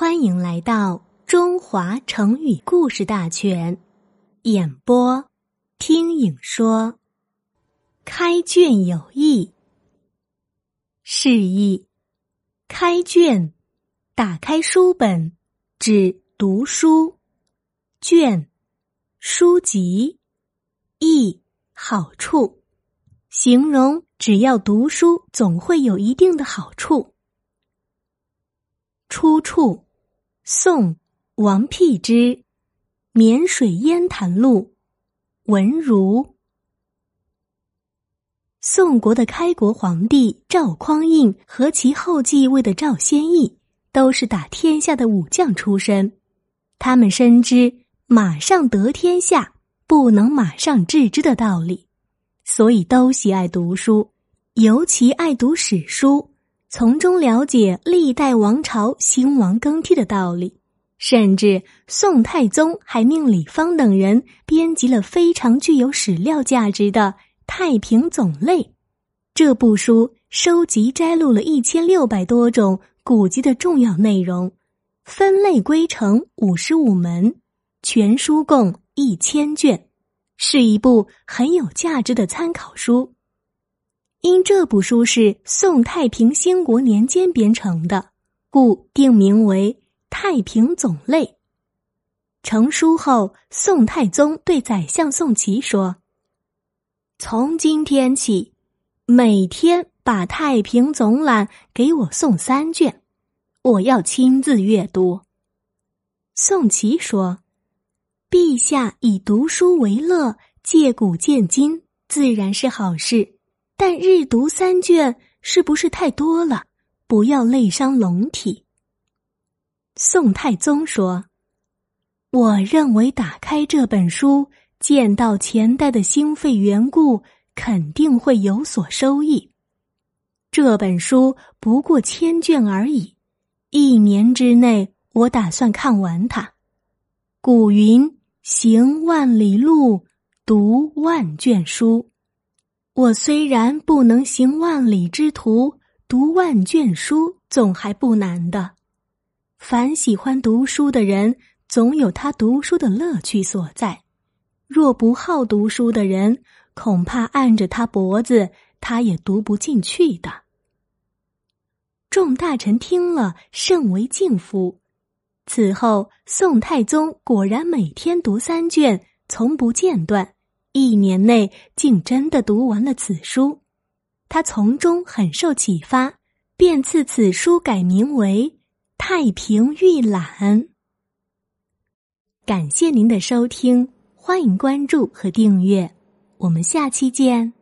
欢迎来到中华成语故事大全，演播听影说。开卷有益，示意开卷，打开书本，指读书卷，书籍益好处，形容只要读书，总会有一定的好处。出处。宋王辟之《沔水烟潭录》文如。宋国的开国皇帝赵匡胤和其后继位的赵先义，都是打天下的武将出身。他们深知“马上得天下，不能马上治之”的道理，所以都喜爱读书，尤其爱读史书。从中了解历代王朝兴亡更替的道理，甚至宋太宗还命李方等人编辑了非常具有史料价值的《太平总类》。这部书收集摘录了一千六百多种古籍的重要内容，分类归成五十五门，全书共一千卷，是一部很有价值的参考书。因这部书是宋太平兴国年间编成的，故定名为《太平总类》。成书后，宋太宗对宰相宋祁说：“从今天起，每天把《太平总览》给我送三卷，我要亲自阅读。”宋祁说：“陛下以读书为乐，借古鉴今，自然是好事。”但日读三卷是不是太多了？不要累伤龙体。宋太宗说：“我认为打开这本书，见到前代的兴废缘故，肯定会有所收益。这本书不过千卷而已，一年之内我打算看完它。古云：行万里路，读万卷书。”我虽然不能行万里之途，读万卷书总还不难的。凡喜欢读书的人，总有他读书的乐趣所在。若不好读书的人，恐怕按着他脖子，他也读不进去的。众大臣听了，甚为敬服。此后，宋太宗果然每天读三卷，从不间断。一年内竟真的读完了此书，他从中很受启发，便赐此书改名为《太平御览》。感谢您的收听，欢迎关注和订阅，我们下期见。